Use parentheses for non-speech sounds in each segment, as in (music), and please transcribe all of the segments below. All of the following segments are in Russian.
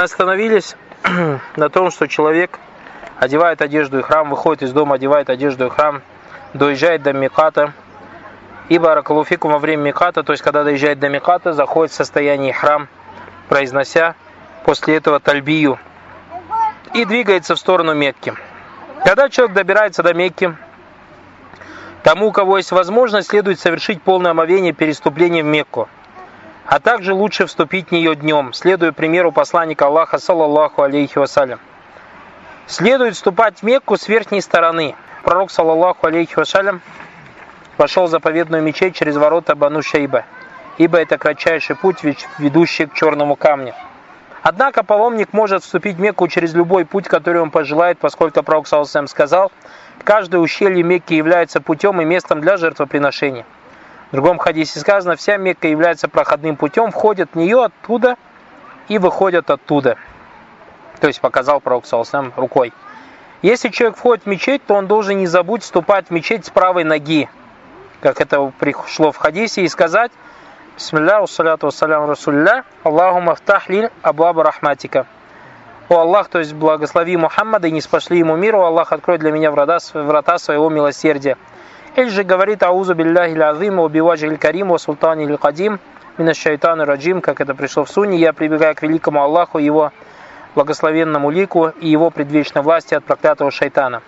Мы остановились (clears throat) на том, что человек одевает одежду и храм, выходит из дома, одевает одежду и храм, доезжает до Миката, и Баракалуфикум во время Миката, то есть когда доезжает до Миката, заходит в состояние храм, произнося после этого тальбию, и двигается в сторону Мекки. Когда человек добирается до Мекки, тому, у кого есть возможность, следует совершить полное омовение переступления в Мекку – а также лучше вступить в нее днем, следуя примеру посланника Аллаха, саллаллаху алейхи вассалям. Следует вступать в Мекку с верхней стороны. Пророк, саллаллаху алейхи вассалям, пошел в заповедную мечеть через ворота Бану Шейба, ибо это кратчайший путь, ведущий к черному камню. Однако паломник может вступить в Мекку через любой путь, который он пожелает, поскольку Пророк Салсам сказал, каждое ущелье Мекки является путем и местом для жертвоприношения. В другом хадисе сказано, вся Мекка является проходным путем, входят в нее оттуда и выходят оттуда. То есть показал пророк Салсам рукой. Если человек входит в мечеть, то он должен не забудь вступать в мечеть с правой ноги, как это пришло в хадисе, и сказать Бисмилля, уссаляту вассалям расулля, Аллаху мафтахлин аблаба рахматика. О Аллах, то есть благослови Мухаммада и не спошли ему миру, Аллах открой для меня врата, врата своего милосердия. Или же говорит Аузу билляхи лазим, убиваджи карим, ва султани иль кадим, мина шайтана раджим, как это пришло в Суне, я прибегаю к великому Аллаху, его благословенному лику и его предвечной власти от проклятого шайтана.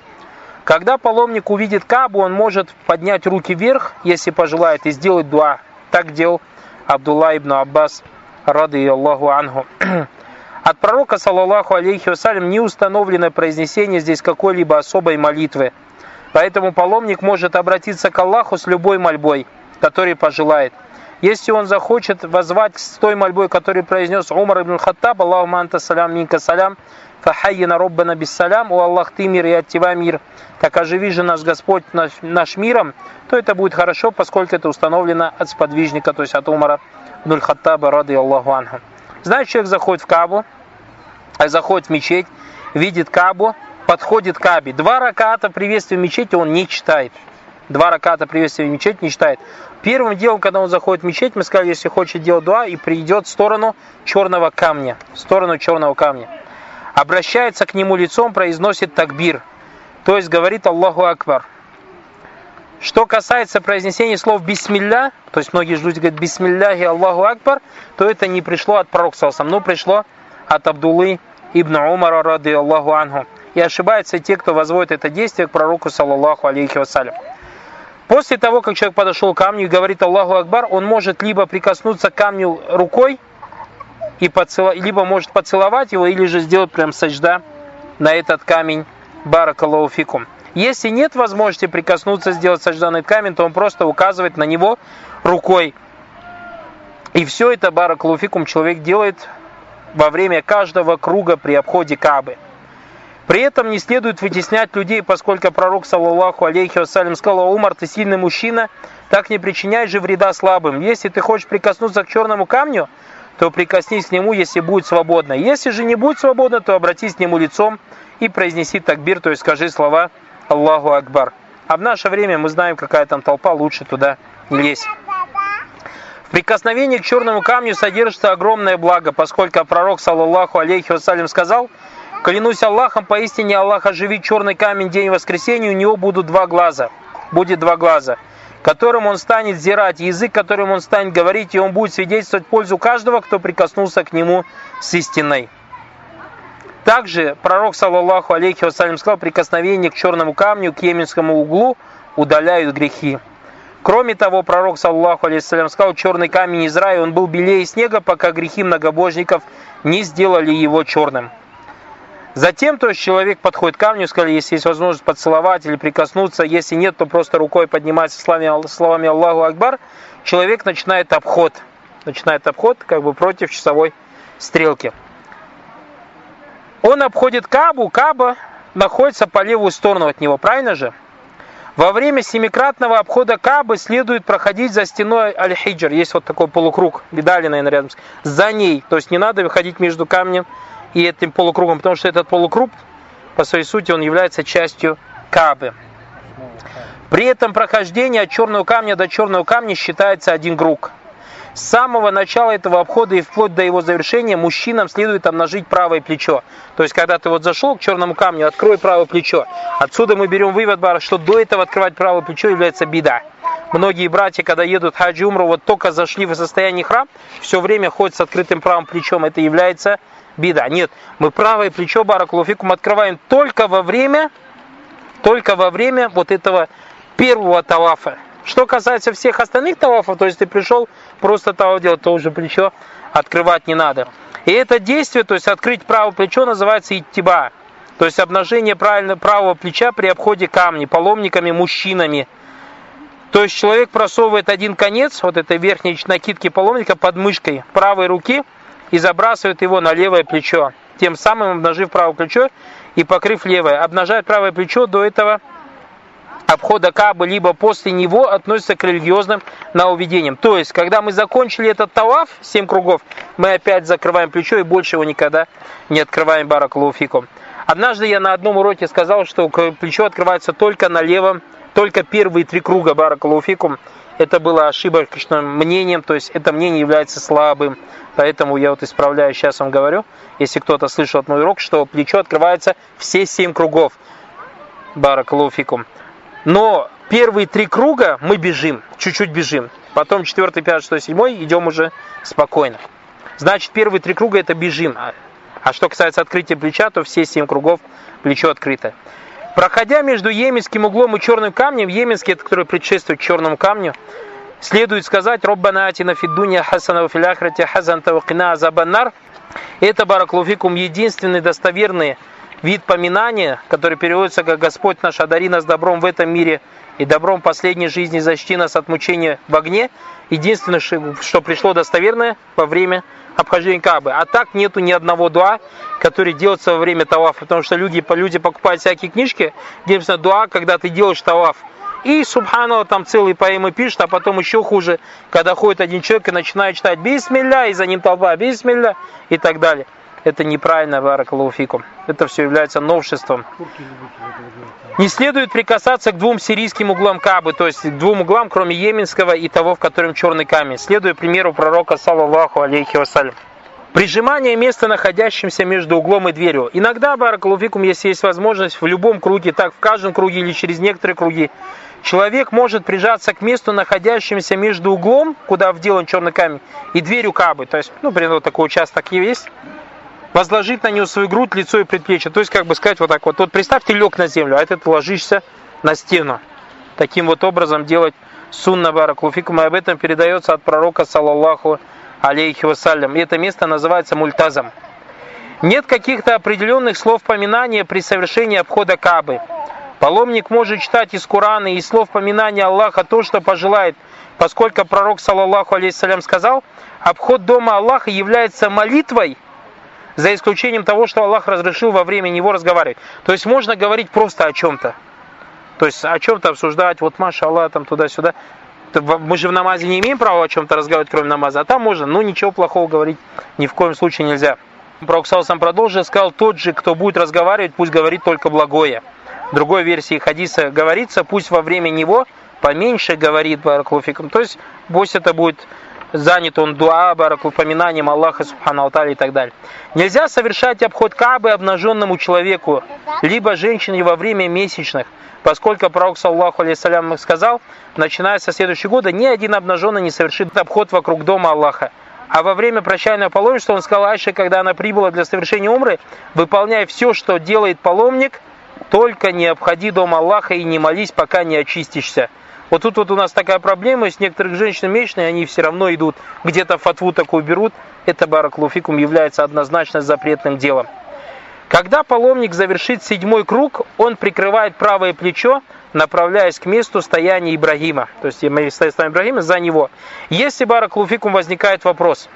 Когда паломник увидит Кабу, он может поднять руки вверх, если пожелает, и сделать дуа. Так делал Абдулла ибн Аббас, рады Аллаху анху. (clears throat) От пророка, саллаллаху алейхи вассалям, не установлено произнесение здесь какой-либо особой молитвы. Поэтому паломник может обратиться к Аллаху с любой мольбой, который пожелает. Если он захочет возвать с той мольбой, которую произнес Умар ибн Хаттаб, Аллаху манта салям, минка салям, фахайина роббана биссалям, о Аллах ты мир и от тебя мир, так оживи же наш Господь наш, наш миром, то это будет хорошо, поскольку это установлено от сподвижника, то есть от Умара ибн Хаттаба, рады Аллаху анху. Знаешь, человек заходит в Кабу, заходит в мечеть, видит Кабу, подходит к Кабе. Два раката приветствия мечети он не читает. Два раката приветствия в мечети не читает. Первым делом, когда он заходит в мечеть, мы сказали, если хочет делать дуа, и придет в сторону черного камня. В сторону черного камня. Обращается к нему лицом, произносит такбир. То есть говорит Аллаху Акбар. Что касается произнесения слов «бисмилля», то есть многие люди говорят «бисмилляхи Аллаху Акбар», то это не пришло от пророка, но пришло от Абдуллы ибн Умара, рады Аллаху Анху и ошибаются те, кто возводит это действие к пророку, саллаллаху алейхи вассалям. После того, как человек подошел к камню и говорит Аллаху Акбар, он может либо прикоснуться к камню рукой, и поцело... либо может поцеловать его, или же сделать прям сажда на этот камень баракаллаху фикум. Если нет возможности прикоснуться, сделать сажда на камень, то он просто указывает на него рукой. И все это баракалуфикум человек делает во время каждого круга при обходе Кабы. При этом не следует вытеснять людей, поскольку пророк, саллаллаху алейхи вассалям, сказал, Умар, ты сильный мужчина, так не причиняй же вреда слабым. Если ты хочешь прикоснуться к черному камню, то прикоснись к нему, если будет свободно. Если же не будет свободно, то обратись к нему лицом и произнеси такбир, то есть скажи слова Аллаху Акбар. А в наше время мы знаем, какая там толпа, лучше туда не лезть. В прикосновении к черному камню содержится огромное благо, поскольку пророк, саллаллаху алейхи вассалям, сказал – Клянусь Аллахом, поистине Аллах оживит черный камень день воскресения, у него будут два глаза. Будет два глаза, которым он станет зирать, язык, которым он станет говорить, и он будет свидетельствовать пользу каждого, кто прикоснулся к нему с истиной. Также пророк, саллаллаху алейхи вассалям, сказал, прикосновение к черному камню, к йеменскому углу удаляют грехи. Кроме того, пророк, саллаллаху алейхи вассалям, сказал, черный камень из рая, он был белее снега, пока грехи многобожников не сделали его черным. Затем, то есть человек подходит к камню, сказали, если есть возможность поцеловать или прикоснуться, если нет, то просто рукой поднимается словами, словами Аллаху Акбар, человек начинает обход, начинает обход как бы против часовой стрелки. Он обходит Кабу, Каба находится по левую сторону от него, правильно же? Во время семикратного обхода Кабы следует проходить за стеной Аль-Хиджр. Есть вот такой полукруг, видали, наверное, рядом. За ней. То есть не надо выходить между камнем и этим полукругом, потому что этот полукруг, по своей сути, он является частью Кабы. При этом прохождение от черного камня до черного камня считается один круг. С самого начала этого обхода и вплоть до его завершения мужчинам следует обнажить правое плечо. То есть, когда ты вот зашел к черному камню, открой правое плечо. Отсюда мы берем вывод, что до этого открывать правое плечо является беда. Многие братья, когда едут хаджи умру, вот только зашли в состояние храм, все время ходят с открытым правым плечом. Это является беда. Нет, мы правое плечо Баракулуфикум открываем только во время, только во время вот этого первого тавафа. Что касается всех остальных тавафов, то есть ты пришел просто таваф делать, то уже плечо открывать не надо. И это действие, то есть открыть правое плечо, называется иттиба. То есть обнажение правильно правого плеча при обходе камней, паломниками, мужчинами. То есть человек просовывает один конец вот этой верхней накидки паломника под мышкой правой руки и забрасывает его на левое плечо, тем самым обнажив правое плечо и покрыв левое. Обнажает правое плечо до этого обхода Кабы, либо после него относится к религиозным нововведениям. То есть, когда мы закончили этот таваф, 7 кругов, мы опять закрываем плечо и больше его никогда не открываем баракалуфикум. Однажды я на одном уроке сказал, что плечо открывается только на левом, только первые три круга баракалуфикум. Это было ошибочным мнением, то есть это мнение является слабым. Поэтому я вот исправляю, сейчас вам говорю, если кто-то слышал мой урок, что плечо открывается все семь кругов. Баракалуфикум. Но первые три круга мы бежим, чуть-чуть бежим. Потом четвертый, пятый, шестой, седьмой идем уже спокойно. Значит, первые три круга это бежим. А что касается открытия плеча, то все семь кругов плечо открыто. Проходя между Йеменским углом и черным камнем, Йеменский, это который предшествует черному камню, следует сказать «Роббана атина фиддуния хасана филяхрати хазан тавакина азабаннар». Это, бараклуфикум, единственный достоверный вид поминания, который переводится как «Господь наш, одари нас добром в этом мире и добром последней жизни, защити нас от мучения в огне». Единственное, что пришло достоверное во время обхождения Кабы. А так нету ни одного дуа, который делается во время тавафа. Потому что люди, люди покупают всякие книжки, где написано дуа, когда ты делаешь таваф. И Субхану там целые поэмы пишет, а потом еще хуже, когда ходит один человек и начинает читать Бисмилля, и за ним толпа Бисмилля и так далее это неправильно, баракалуфикум. Это все является новшеством. Не следует прикасаться к двум сирийским углам Кабы, то есть к двум углам, кроме Йеменского и того, в котором черный камень. Следуя примеру пророка, саллаллаху алейхи вассалям. Прижимание места, находящимся между углом и дверью. Иногда, баракалуфикум, если есть возможность, в любом круге, так в каждом круге или через некоторые круги, человек может прижаться к месту, находящемуся между углом, куда вделан черный камень, и дверью Кабы. То есть, ну, примерно такой участок есть возложить на нее свою грудь, лицо и предплечье. То есть, как бы сказать вот так вот. Вот представь, лег на землю, а этот ложишься на стену. Таким вот образом делать сунна баракулфикум. И об этом передается от пророка, саллаллаху алейхи вассалям. И это место называется мультазом. Нет каких-то определенных слов поминания при совершении обхода Кабы. Паломник может читать из Корана и из слов поминания Аллаха то, что пожелает, поскольку пророк, саллаллаху алейхи сказал, обход дома Аллаха является молитвой, за исключением того, что Аллах разрешил во время него разговаривать. То есть можно говорить просто о чем-то. То есть о чем-то обсуждать, вот Маша Аллах там туда-сюда. Мы же в намазе не имеем права о чем-то разговаривать, кроме намаза, а там можно, но ничего плохого говорить ни в коем случае нельзя. Пророк сам продолжил, сказал, тот же, кто будет разговаривать, пусть говорит только благое. В другой версии хадиса говорится, пусть во время него поменьше говорит Баракулуфиком. То есть пусть это будет занят он дуа, барак, упоминанием Аллаха, Субхану Алталя и так далее. Нельзя совершать обход Кабы обнаженному человеку, либо женщине во время месячных, поскольку пророк, саллаху алейсалям, сказал, начиная со следующего года, ни один обнаженный не совершит обход вокруг дома Аллаха. А во время прощального паломничества он сказал Айше, когда она прибыла для совершения умры, выполняй все, что делает паломник, только не обходи дом Аллаха и не молись, пока не очистишься. Вот тут вот у нас такая проблема, есть некоторых женщин месячные, они все равно идут, где-то фатву такую берут. Это бараклуфикум является однозначно запретным делом. Когда паломник завершит седьмой круг, он прикрывает правое плечо, направляясь к месту стояния Ибрагима. То есть мы стоим Ибрагима за него. Если бараклуфикум возникает вопрос,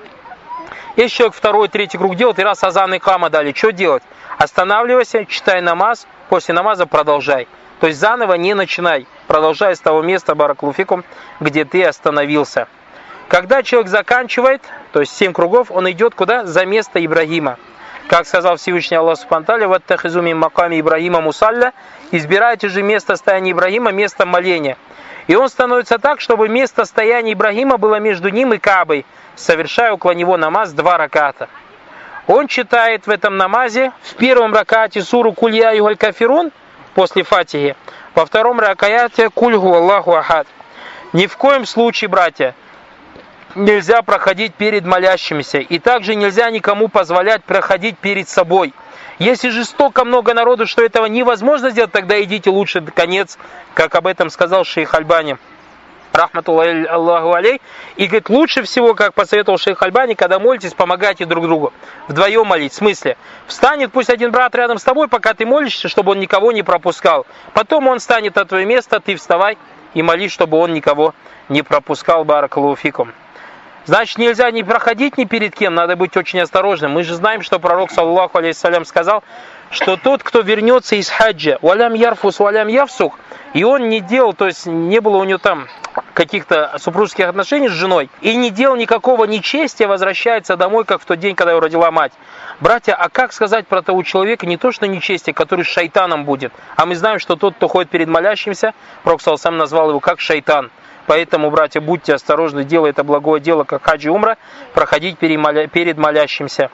если человек второй, третий круг делает, и раз азан и кама дали, что делать? Останавливайся, читай намаз, после намаза продолжай. То есть заново не начинай, продолжай с того места, бараклуфикум, где ты остановился. Когда человек заканчивает, то есть семь кругов, он идет куда? За место Ибрагима. Как сказал Всевышний Аллах Субтитры, вот тахизуми маками Ибрагима Мусалля, избирайте же место стояния Ибрагима, место моления. И он становится так, чтобы место стояния Ибрагима было между ним и Кабой, совершая около него намаз два раката. Он читает в этом намазе в первом ракате суру Кулья и Кафирун после Фатихи, во втором ракаяте Кульгу Аллаху Ахад. Ни в коем случае, братья, нельзя проходить перед молящимися, и также нельзя никому позволять проходить перед собой. Если же столько много народу, что этого невозможно сделать, тогда идите лучше до конец, как об этом сказал шейх Альбани. Рахматуллахи алей. И говорит, лучше всего, как посоветовал шейх Альбани, когда молитесь, помогайте друг другу. Вдвоем молить. В смысле, встанет пусть один брат рядом с тобой, пока ты молишься, чтобы он никого не пропускал. Потом он станет на твое место, ты вставай и молись, чтобы он никого не пропускал. Баракалуфикум. Значит, нельзя не проходить ни перед кем, надо быть очень осторожным. Мы же знаем, что пророк, саллаху алейхиссалям, сказал, что тот, кто вернется из хаджа, валям ярфус, валям явсух, и он не делал, то есть не было у него там каких-то супружеских отношений с женой, и не делал никакого нечестия, возвращается домой, как в тот день, когда его родила мать. Братья, а как сказать про того человека, не то что нечестие, который шайтаном будет, а мы знаем, что тот, кто ходит перед молящимся, Пророк сам назвал его как шайтан. Поэтому, братья, будьте осторожны, делая это благое дело, как хаджи умра, проходить перед молящимся.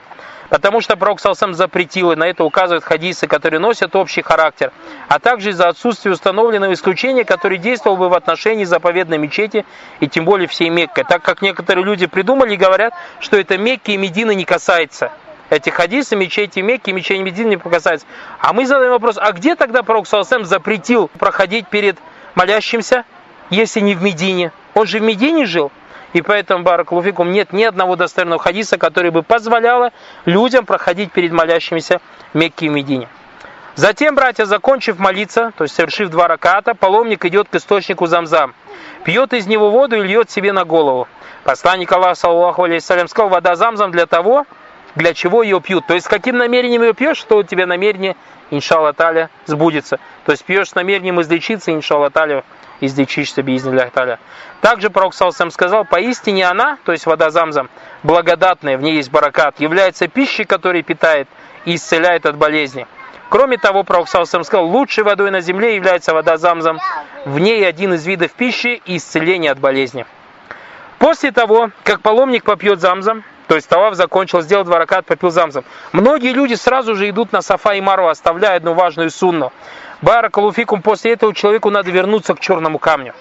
Потому что Пророк Салсам запретил, и на это указывают хадисы, которые носят общий характер, а также из-за отсутствия установленного исключения, которое действовало бы в отношении заповедной мечети и тем более всей Меккой. Так как некоторые люди придумали и говорят, что это Мекки и Медины не касается. Эти хадисы, мечети Мекки, мечети Медины не касается. А мы задаем вопрос, а где тогда Пророк Салсам запретил проходить перед молящимся? если не в Медине? Он же в Медине жил. И поэтому, Баракулуфикум, нет ни одного достоверного хадиса, который бы позволяло людям проходить перед молящимися в Мекке и Медине. Затем, братья, закончив молиться, то есть совершив два раката, паломник идет к источнику Замзам, пьет из него воду и льет себе на голову. Посланник Аллаха, саллаху алейхиссалям, сказал, вода Замзам для того, для чего ее пьют. То есть, с каким намерением ее пьешь, что у тебя намерение, иншалла таля, сбудется. То есть, пьешь с намерением излечиться, иншалла таля, излечишься биизниллях таля. Также Пророк Салсам сказал, поистине она, то есть вода замзам, благодатная, в ней есть баракат, является пищей, которая питает и исцеляет от болезни. Кроме того, Пророк Салсам сказал, лучшей водой на земле является вода замзам, в ней один из видов пищи и исцеления от болезни. После того, как паломник попьет замзам, то есть Тавав закончил, сделал два ракат, попил замзам. Многие люди сразу же идут на Сафа и Мару, оставляя одну важную сунну. Баракалуфикум, после этого человеку надо вернуться к черному камню.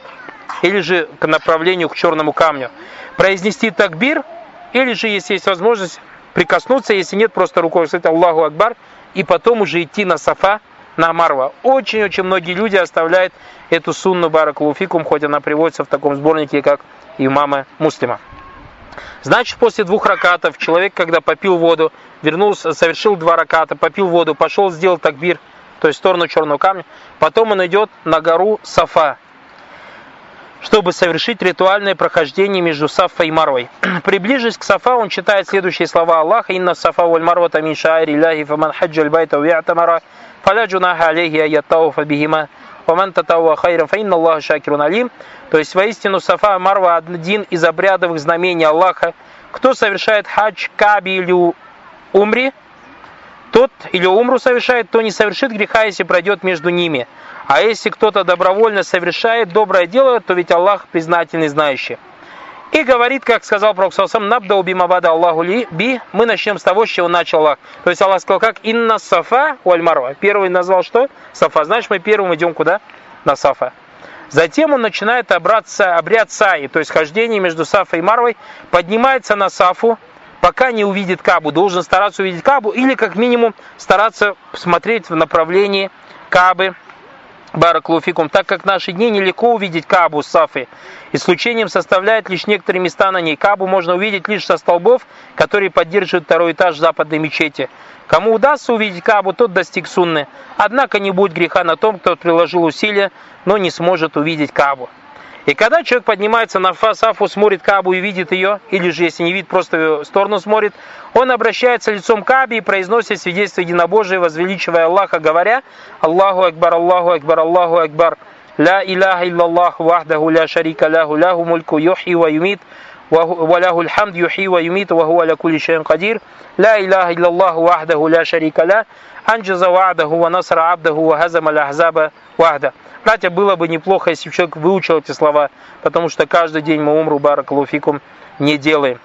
Или же к направлению к черному камню. Произнести такбир, или же, если есть возможность, прикоснуться, если нет, просто рукой сказать Аллаху Акбар, и потом уже идти на Сафа, на Марва. Очень-очень многие люди оставляют эту сунну Баракалуфикум, хоть она приводится в таком сборнике, как имама Муслима. Значит, после двух ракатов человек, когда попил воду, вернулся, совершил два раката, попил воду, пошел, сделал такбир – то есть в сторону черного камня. Потом он идет на гору Сафа, чтобы совершить ритуальное прохождение между Сафа и Марвой. (clears throat) Приближившись к Сафа, он читает следующие слова Аллаха: «Инна Сафа валь Марвата мин шаири Ляхи, фаман хаджа байта уятамара, фаля джунаха алейхи аяттауфа бихима, ваман татауа хайрам, фа инна Аллаха шакирун алим». То есть, воистину, Сафа Марва один из обрядовых знамений Аллаха. Кто совершает хадж Каби или Умри, тот или умру совершает, то не совершит греха, если пройдет между ними. А если кто-то добровольно совершает доброе дело, то ведь Аллах признательный знающий. И говорит, как сказал Пророк Саусам, «Набда убимабада Аллаху ли би». Мы начнем с того, с чего начал Аллах. То есть Аллах сказал, как «Инна сафа уаль марва». Первый назвал что? Сафа. Значит, мы первым идем куда? На сафа. Затем он начинает обраться, обряд саи, то есть хождение между сафой и марвой, поднимается на сафу, пока не увидит Кабу, должен стараться увидеть Кабу или как минимум стараться смотреть в направлении Кабы, Бараклуфикум, так как в наши дни нелегко увидеть Кабу Сафы. Исключением составляет лишь некоторые места на ней. Кабу можно увидеть лишь со столбов, которые поддерживают второй этаж западной мечети. Кому удастся увидеть Кабу, тот достиг сунны. Однако не будет греха на том, кто приложил усилия, но не сможет увидеть Кабу. И когда человек поднимается на Сафу, смотрит Кабу и видит ее, или же если не видит, просто в сторону смотрит, он обращается лицом к Кабе и произносит свидетельство единобожия, возвеличивая Аллаха, говоря Аллаху Акбар, Аллаху Акбар, Аллаху Акбар, Ла илляха иллаллах вахдаху ля шарика ляху ляху мульку юхи ва юмит, وله الحمد يحيي ويميت وهو على كل شيء قدير لا إله إلا الله وحده لا شريك له أنجز وعده ونصر عبده وهزم الأحزاب вахда. Братья, было бы неплохо, если бы человек выучил эти слова, потому что каждый день мы умру баракалуфикум не делаем.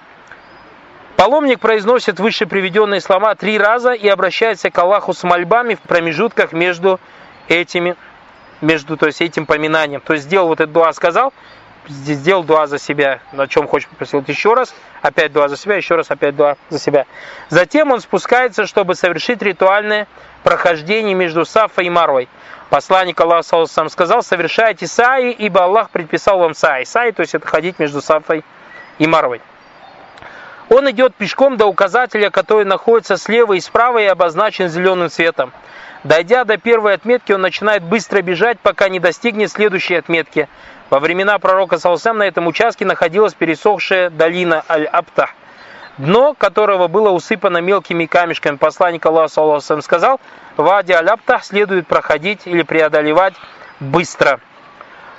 Паломник произносит выше приведенные слова три раза и обращается к Аллаху с мольбами в промежутках между этими, между, то есть этим поминанием. То есть сделал вот этот дуа, сказал, сделал дуа за себя, на чем хочет попросил еще раз, опять дуа за себя, еще раз опять дуа за себя. Затем он спускается, чтобы совершить ритуальное прохождение между Сафой и Марвой. Посланник Аллаха сам сказал, совершайте саи, ибо Аллах предписал вам саи. Саи, то есть это ходить между Сафой и Марвой. Он идет пешком до указателя, который находится слева и справа и обозначен зеленым цветом. Дойдя до первой отметки, он начинает быстро бежать, пока не достигнет следующей отметки. Во времена пророка Салсам на этом участке находилась пересохшая долина Аль-Аптах, дно которого было усыпано мелкими камешками. Посланник Аллаха Салсам сказал, Вади Аль-Аптах следует проходить или преодолевать быстро.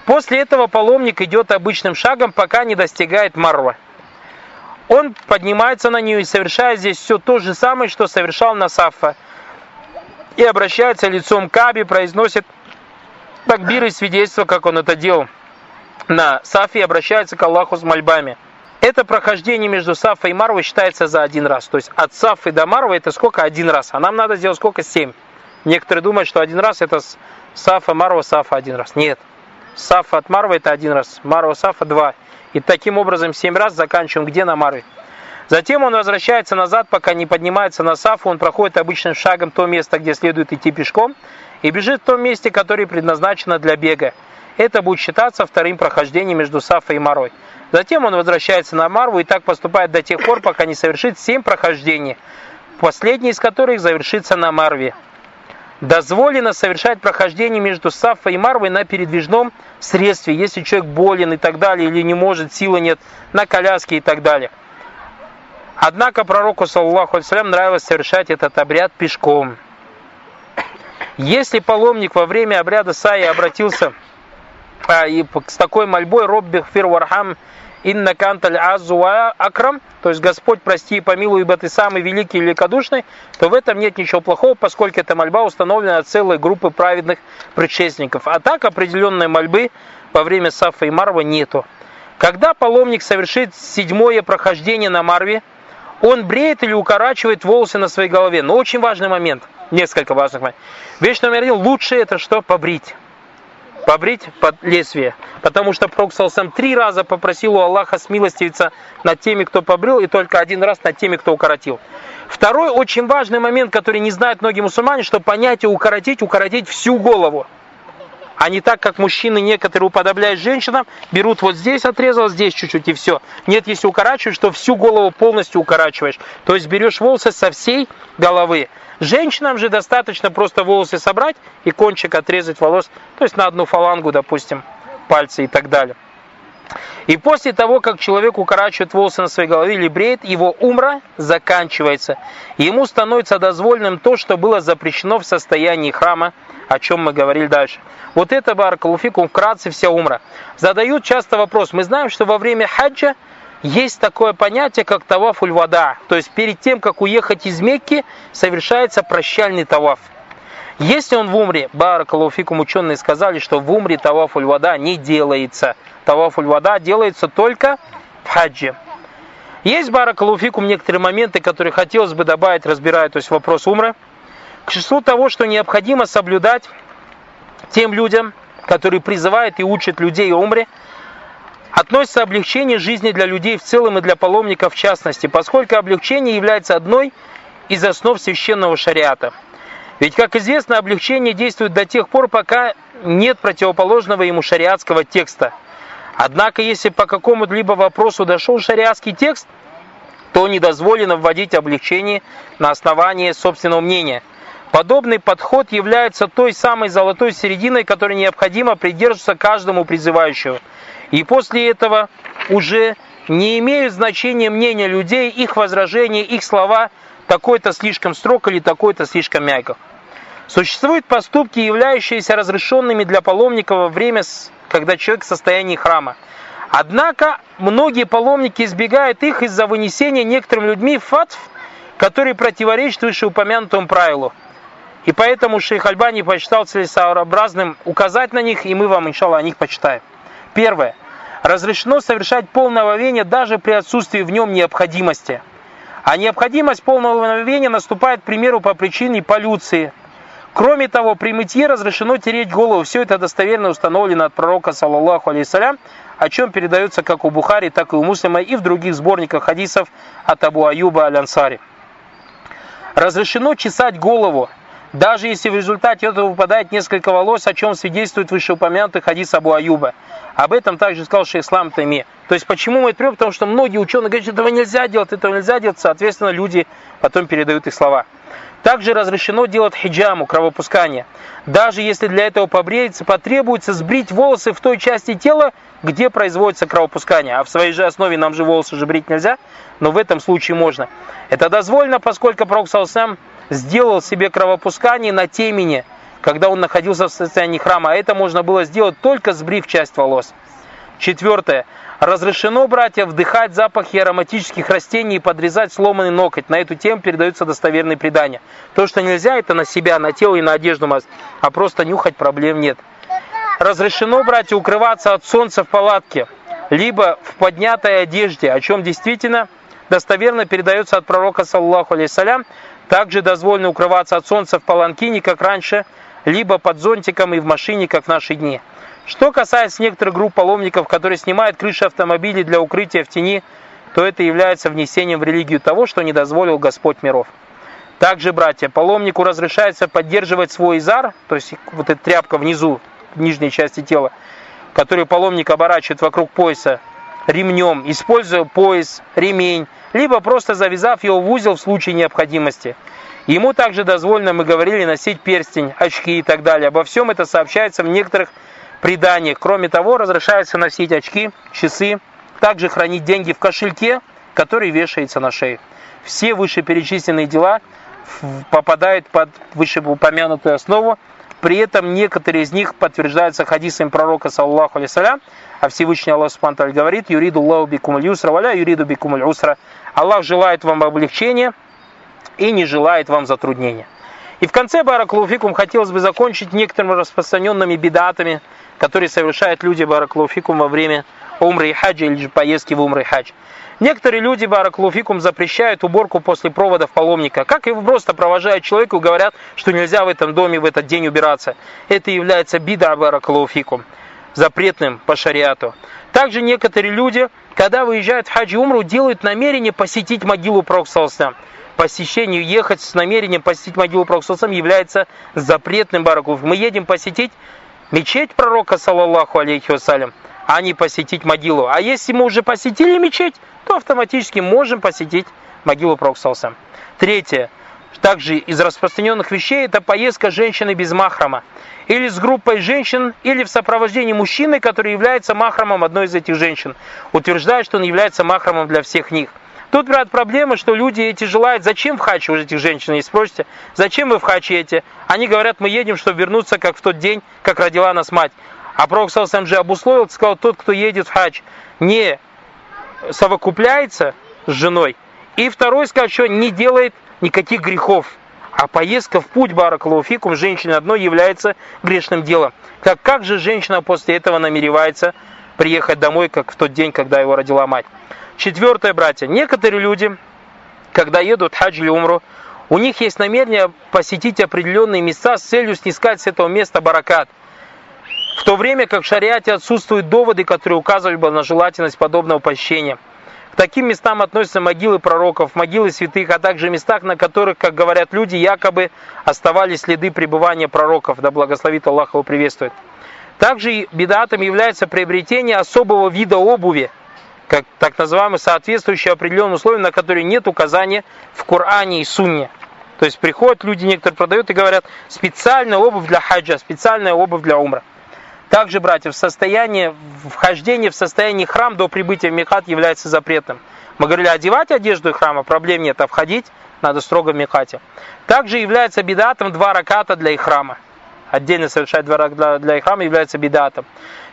После этого паломник идет обычным шагом, пока не достигает Марва. Он поднимается на нее и совершает здесь все то же самое, что совершал на Саффа. И обращается лицом к Каби, произносит такбир и свидетельство, как он это делал на Сафе и обращается к Аллаху с мольбами. Это прохождение между Сафой и Марвой считается за один раз. То есть от Сафы до Марвы это сколько? Один раз. А нам надо сделать сколько? Семь. Некоторые думают, что один раз это Сафа, Марва, Сафа один раз. Нет. Сафа от Марвы это один раз. Марва, Сафа два. И таким образом семь раз заканчиваем где на Марве. Затем он возвращается назад, пока не поднимается на Сафу. Он проходит обычным шагом то место, где следует идти пешком. И бежит в том месте, которое предназначено для бега это будет считаться вторым прохождением между Сафой и Марой. Затем он возвращается на Марву и так поступает до тех пор, пока не совершит семь прохождений, последний из которых завершится на Марве. Дозволено совершать прохождение между Сафой и Марвой на передвижном средстве, если человек болен и так далее, или не может, силы нет, на коляске и так далее. Однако пророку, саллаху алейсалям, нравилось совершать этот обряд пешком. Если паломник во время обряда Саи обратился а, и с такой мольбой «Робби хфир вархам инна канталь азуа акрам», то есть «Господь, прости и помилуй, ибо ты самый великий и великодушный», то в этом нет ничего плохого, поскольку эта мольба установлена от целой группы праведных предшественников. А так определенной мольбы во время Сафа и Марва нету. Когда паломник совершит седьмое прохождение на Марве, он бреет или укорачивает волосы на своей голове. Но очень важный момент, несколько важных моментов. Вещь номер один, лучше это что? Побрить побрить под лезвие. Потому что Пророк сам три раза попросил у Аллаха смилостивиться над теми, кто побрил, и только один раз над теми, кто укоротил. Второй очень важный момент, который не знают многие мусульмане, что понятие укоротить, укоротить всю голову. А не так, как мужчины некоторые уподобляют женщинам, берут вот здесь отрезал, здесь чуть-чуть и все. Нет, если укорачиваешь, то всю голову полностью укорачиваешь. То есть берешь волосы со всей головы. Женщинам же достаточно просто волосы собрать и кончик отрезать волос, то есть на одну фалангу, допустим, пальцы и так далее. И после того, как человек укорачивает волосы на своей голове или бреет, его умра заканчивается. ему становится дозволенным то, что было запрещено в состоянии храма, о чем мы говорили дальше. Вот это, Баракалуфикум, вкратце вся умра. Задают часто вопрос. Мы знаем, что во время хаджа есть такое понятие, как тавафуль вода. То есть перед тем, как уехать из Мекки, совершается прощальный таваф. Если он в умре, баракалуфикум ученые сказали, что в умре тавафуль вода не делается. Тавафуль вода делается только в хаджи. Есть баракалуфикум некоторые моменты, которые хотелось бы добавить, разбирая, то есть вопрос умры. К числу того, что необходимо соблюдать тем людям, которые призывают и учат людей умре, относится облегчение жизни для людей в целом и для паломников в частности, поскольку облегчение является одной из основ священного шариата. Ведь, как известно, облегчение действует до тех пор, пока нет противоположного ему шариатского текста. Однако, если по какому-либо вопросу дошел шариатский текст, то не дозволено вводить облегчение на основании собственного мнения. Подобный подход является той самой золотой серединой, которой необходимо придерживаться каждому призывающему – и после этого уже не имеют значения мнения людей, их возражения, их слова, такой-то слишком строг или такой-то слишком мягко. Существуют поступки, являющиеся разрешенными для паломника во время, когда человек в состоянии храма. Однако многие паломники избегают их из-за вынесения некоторыми людьми фатв, которые противоречат вышеупомянутому правилу. И поэтому шейх Альбани посчитал целесообразным указать на них, и мы вам, иншалла, о них почитаем. Первое. Разрешено совершать полное омовение даже при отсутствии в нем необходимости. А необходимость полного омовения наступает, к примеру, по причине полюции. Кроме того, при мытье разрешено тереть голову. Все это достоверно установлено от пророка, саллаллаху алейсалям, о чем передается как у Бухари, так и у Муслима и в других сборниках хадисов от Абу Аюба Аль-Ансари. Разрешено чесать голову, даже если в результате этого выпадает несколько волос, о чем свидетельствует вышеупомянутый хадис Абу Аюба. Об этом также сказал шейх Ислам Тайми. То есть почему мы это прем? Потому что многие ученые говорят, что этого нельзя делать, этого нельзя делать. Соответственно, люди потом передают их слова. Также разрешено делать хиджаму, кровопускание. Даже если для этого побреется, потребуется сбрить волосы в той части тела, где производится кровопускание. А в своей же основе нам же волосы же брить нельзя, но в этом случае можно. Это дозволено, поскольку Пророк сам сделал себе кровопускание на темени, когда он находился в состоянии храма. А это можно было сделать только сбрив часть волос. Четвертое. Разрешено, братья, вдыхать запахи ароматических растений и подрезать сломанный ноготь. На эту тему передаются достоверные предания. То, что нельзя, это на себя, на тело и на одежду мазать, а просто нюхать проблем нет. Разрешено, братья, укрываться от солнца в палатке, либо в поднятой одежде, о чем действительно достоверно передается от пророка, саллаху алейсалям. Также дозволено укрываться от солнца в паланкине, как раньше, либо под зонтиком и в машине, как в наши дни. Что касается некоторых групп паломников, которые снимают крыши автомобилей для укрытия в тени, то это является внесением в религию того, что не дозволил Господь миров. Также, братья, паломнику разрешается поддерживать свой изар, то есть вот эта тряпка внизу, в нижней части тела, которую паломник оборачивает вокруг пояса ремнем, используя пояс, ремень, либо просто завязав его в узел в случае необходимости. Ему также дозволено, мы говорили, носить перстень, очки и так далее. Обо всем это сообщается в некоторых преданиях. Кроме того, разрешается носить очки, часы, также хранить деньги в кошельке, который вешается на шее. Все вышеперечисленные дела попадают под вышеупомянутую основу. При этом некоторые из них подтверждаются хадисами пророка, саллаху алейсалям, а Всевышний Аллах Субтитры говорит, «Юриду Аллаху бикумуль юсра, валя юриду бикумуль усра». Аллах желает вам облегчения и не желает вам затруднения. И в конце Бараклауфикум хотелось бы закончить некоторыми распространенными бедатами, которые совершают люди Бараклауфикум во время умры и хаджа или же поездки в умры и хадж. Некоторые люди Бараклауфикум запрещают уборку после проводов паломника. Как и просто провожают человека и говорят, что нельзя в этом доме в этот день убираться. Это является бида Бараклауфикум, запретным по шариату. Также некоторые люди, когда выезжают в хадж и умру, делают намерение посетить могилу Проксалсам посещению, ехать с намерением посетить могилу Пророка является запретным бараков. Мы едем посетить мечеть пророка, саллаллаху алейхи вассалям, а не посетить могилу. А если мы уже посетили мечеть, то автоматически можем посетить могилу пророка. Третье. Также из распространенных вещей это поездка женщины без махрама. Или с группой женщин, или в сопровождении мужчины, который является махрамом одной из этих женщин. Утверждает, что он является махрамом для всех них. Тут, брат, проблема, что люди эти желают, зачем в уже этих женщин, и спросите, зачем вы в хаче эти? Они говорят, мы едем, чтобы вернуться, как в тот день, как родила нас мать. А Пророк сам же обусловил, сказал, тот, кто едет в хадж, не совокупляется с женой. И второй сказал, что не делает никаких грехов. А поездка в путь Баракалуфикум женщины одной является грешным делом. Как, как же женщина после этого намеревается приехать домой, как в тот день, когда его родила мать? Четвертое, братья. Некоторые люди, когда едут хадж или умру, у них есть намерение посетить определенные места с целью снискать с этого места баракат. В то время как в шариате отсутствуют доводы, которые указывали бы на желательность подобного посещения. К таким местам относятся могилы пророков, могилы святых, а также местах, на которых, как говорят люди, якобы оставались следы пребывания пророков, да благословит Аллах его приветствует. Также бедатом является приобретение особого вида обуви, как так называемый соответствующий определенным условиям, на которые нет указания в Коране и Сунне. То есть приходят люди, некоторые продают и говорят, специальная обувь для хаджа, специальная обувь для умра. Также, братья, в состоянии вхождения в состоянии храм до прибытия в Мехат является запретным. Мы говорили, одевать одежду храма, проблем нет, а входить надо строго в Мехате. Также является бедатом два раката для их храма. отдельно совершать два рака для, для ихрама является бедатом.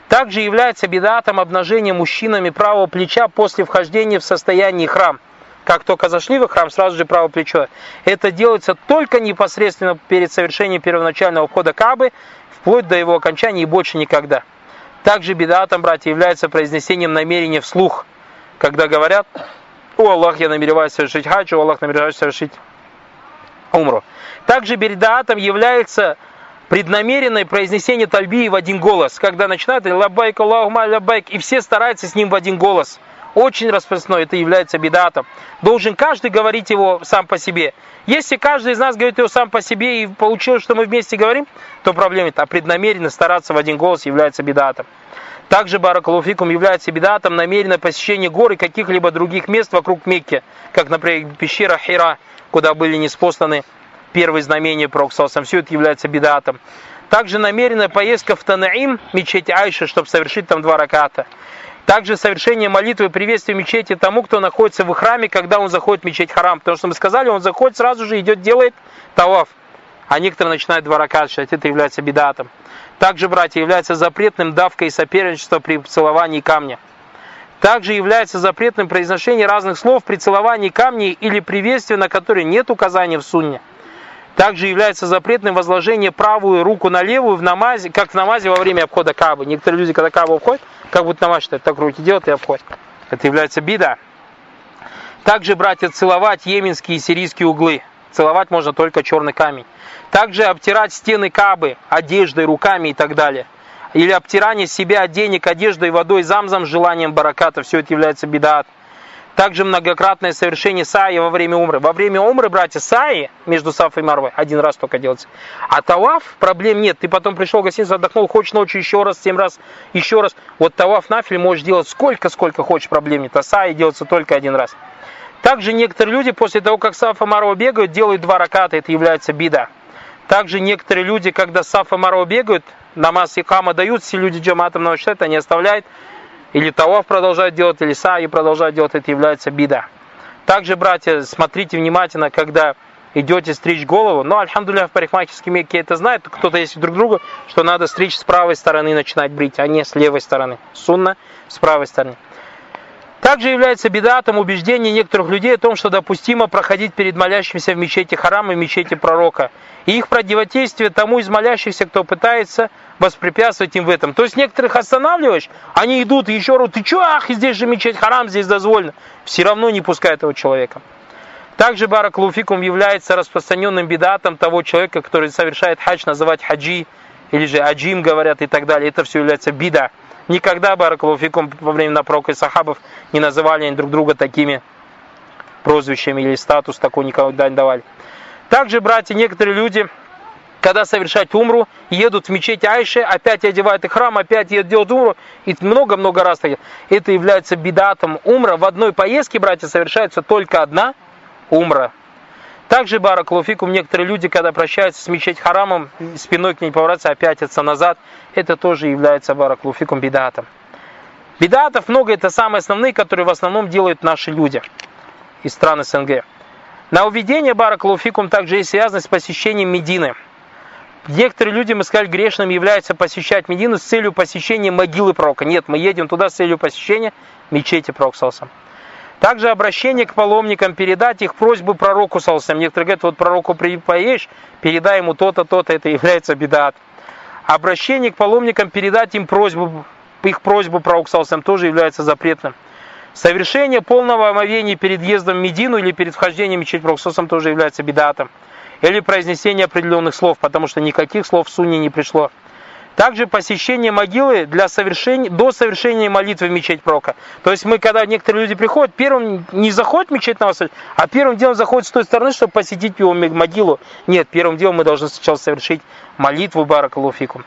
Также является бедатом обнажение мужчинами правого плеча после вхождения в состояние храм. Как только зашли в храм, сразу же правое плечо. Это делается только непосредственно перед совершением первоначального входа Кабы, вплоть до его окончания и больше никогда. Также бедатом, братья, является произнесением намерения вслух, когда говорят, о Аллах, я намереваюсь совершить хадж, о Аллах, намереваюсь совершить умру. Также бедатом является преднамеренное произнесение тальбии в один голос, когда начинают лабайк, Аллахума, лабайк, и все стараются с ним в один голос. Очень распространено, это является бедатом. Должен каждый говорить его сам по себе. Если каждый из нас говорит его сам по себе и получилось, что мы вместе говорим, то проблем нет. А преднамеренно стараться в один голос является бедатом. Также Баракалуфикум является бедатом намеренное посещение гор и каких-либо других мест вокруг Мекки, как, например, пещера Хира, куда были неспосланы первые знамения Пророксалсам. Все это является бедатом. Также намеренная поездка в Танаим, мечеть Айша, чтобы совершить там два раката. Также совершение молитвы приветствия мечети тому, кто находится в храме, когда он заходит в мечеть Харам. Потому что мы сказали, он заходит сразу же, идет, делает таваф. А некоторые начинают два раката считать, это является бедатом. Также, братья, является запретным давка и соперничество при целовании камня. Также является запретным произношение разных слов при целовании камней или приветствии, на которые нет указания в сунне. Также является запретным возложение правую руку на левую в намазе, как в намазе во время обхода Кабы. Некоторые люди, когда Кабу обходят, как будто намаз считают, так руки делают и обходят. Это является бида. Также, братья, целовать йеменские и сирийские углы. Целовать можно только черный камень. Также обтирать стены Кабы одеждой, руками и так далее. Или обтирание себя денег, одеждой, водой, замзам, желанием бараката. Все это является бедат. Также многократное совершение саи во время умры. Во время умры, братья, саи между Сафой и Марвой один раз только делается. А таваф, проблем нет. Ты потом пришел в гостиницу, отдохнул, хочешь ночью еще раз, семь раз, еще раз. Вот таваф нафиль можешь делать сколько-сколько хочешь, проблем нет. А саи делается только один раз. Также некоторые люди после того, как Сафа и Марва бегают, делают два раката, это является бида. Также некоторые люди, когда Сафа и Марва бегают, намаз и кама дают, все люди джаматом научат, они оставляют, или Таваф продолжает делать, или Саи продолжает делать, это является бида. Также, братья, смотрите внимательно, когда идете стричь голову. Но, альхамдулillah, в парикмахерском мекке это знает, кто-то есть друг друга, что надо стричь с правой стороны начинать брить, а не с левой стороны. Сунна с правой стороны. Также является бедатом убеждение некоторых людей о том, что допустимо проходить перед молящимся в мечети Харама и мечети пророка. И их противодействие тому из молящихся, кто пытается воспрепятствовать им в этом. То есть некоторых останавливаешь, они идут еще раз, ты что, ах, здесь же мечеть Харам, здесь дозволено. Все равно не пускают этого человека. Также Баракулуфикум является распространенным бедатом того человека, который совершает хадж, называть хаджи, или же аджим говорят и так далее. Это все является бида. Никогда Баракулуфикум во время пророка и сахабов не называли друг друга такими прозвищами или статус такой никогда не давали. Также, братья, некоторые люди, когда совершают умру, едут в мечеть Айши, опять одевают их храм, опять едут делать умру, и много-много раз так. Это является бедатом умра. В одной поездке, братья, совершается только одна умра. Также, Баракулуфикум, некоторые люди, когда прощаются с мечеть харамом, спиной к ней поворачиваются, опятятся назад, это тоже является Баракулуфикум бедатом. Бедатов много, это самые основные, которые в основном делают наши люди из стран СНГ. На уведение Баракулуфикум также есть связано с посещением Медины. Некоторые люди, мы сказали, грешным являются посещать Медину с целью посещения могилы пророка. Нет, мы едем туда с целью посещения мечети пророка. Также обращение к паломникам, передать их просьбы пророку, салсам. Некоторые говорят, вот пророку поешь, передай ему то-то, то-то, это является бедат. Обращение к паломникам, передать им просьбу, их просьбу пророку, салсам, тоже является запретным. Совершение полного омовения перед въездом в Медину или перед вхождением в мечеть пророка, тоже является бедатом. Или произнесение определенных слов, потому что никаких слов в сунне не пришло. Также посещение могилы для совершения, до совершения молитвы в мечеть Прока. То есть мы, когда некоторые люди приходят, первым не заходят в мечеть на а первым делом заходят с той стороны, чтобы посетить его могилу. Нет, первым делом мы должны сначала совершить молитву Баракалуфику.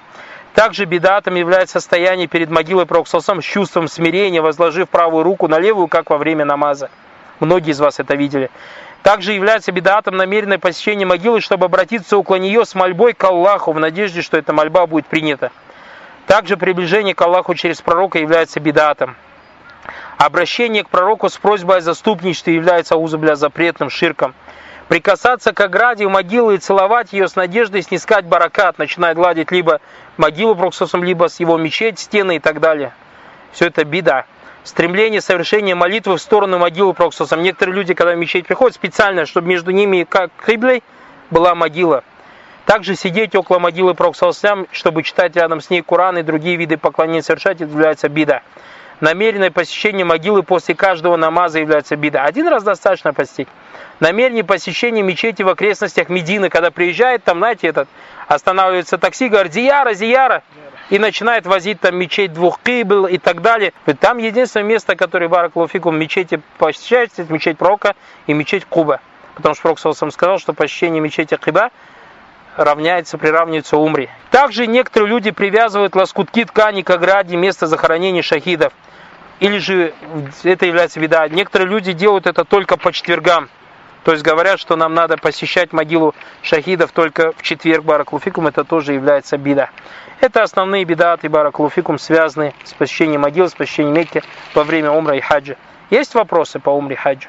Также бедатом является состояние перед могилой Проксалсом с чувством смирения, возложив правую руку на левую, как во время намаза. Многие из вас это видели. Также является бедатом намеренное посещение могилы, чтобы обратиться около нее с мольбой к Аллаху, в надежде, что эта мольба будет принята. Также приближение к Аллаху через пророка является бедатом. Обращение к пророку с просьбой о заступничестве является аузубля запретным ширком. Прикасаться к ограде могилы и целовать ее с надеждой снискать баракат, начиная гладить либо могилу Проксусом, либо с его мечеть, стены и так далее. Все это беда. Стремление совершения молитвы в сторону могилы Проксусом. Некоторые люди, когда в мечеть приходят, специально, чтобы между ними, как киблей, была могила. Также сидеть около могилы Проксусам, чтобы читать рядом с ней Куран и другие виды поклонения совершать, является бида намеренное посещение могилы после каждого намаза является бида. Один раз достаточно посетить. Намерение посещения мечети в окрестностях Медины, когда приезжает, там, знаете, этот, останавливается такси, говорит, Зияра, Зияра, и начинает возить там мечеть двух кибл и так далее. Там единственное место, которое Барак Луфикум мечети посещается, это мечеть Пророка и мечеть Куба. Потому что Пророк сам сказал, что посещение мечети Киба равняется, приравнивается умре. Также некоторые люди привязывают лоскутки ткани к ограде места захоронения шахидов. Или же это является беда. Некоторые люди делают это только по четвергам. То есть говорят, что нам надо посещать могилу шахидов только в четверг Бараклуфикум, это тоже является беда. Это основные бедаты Бараклуфикум, связанные с посещением могил, с посещением Мекки во время умра и хаджа. Есть вопросы по умре и хаджу?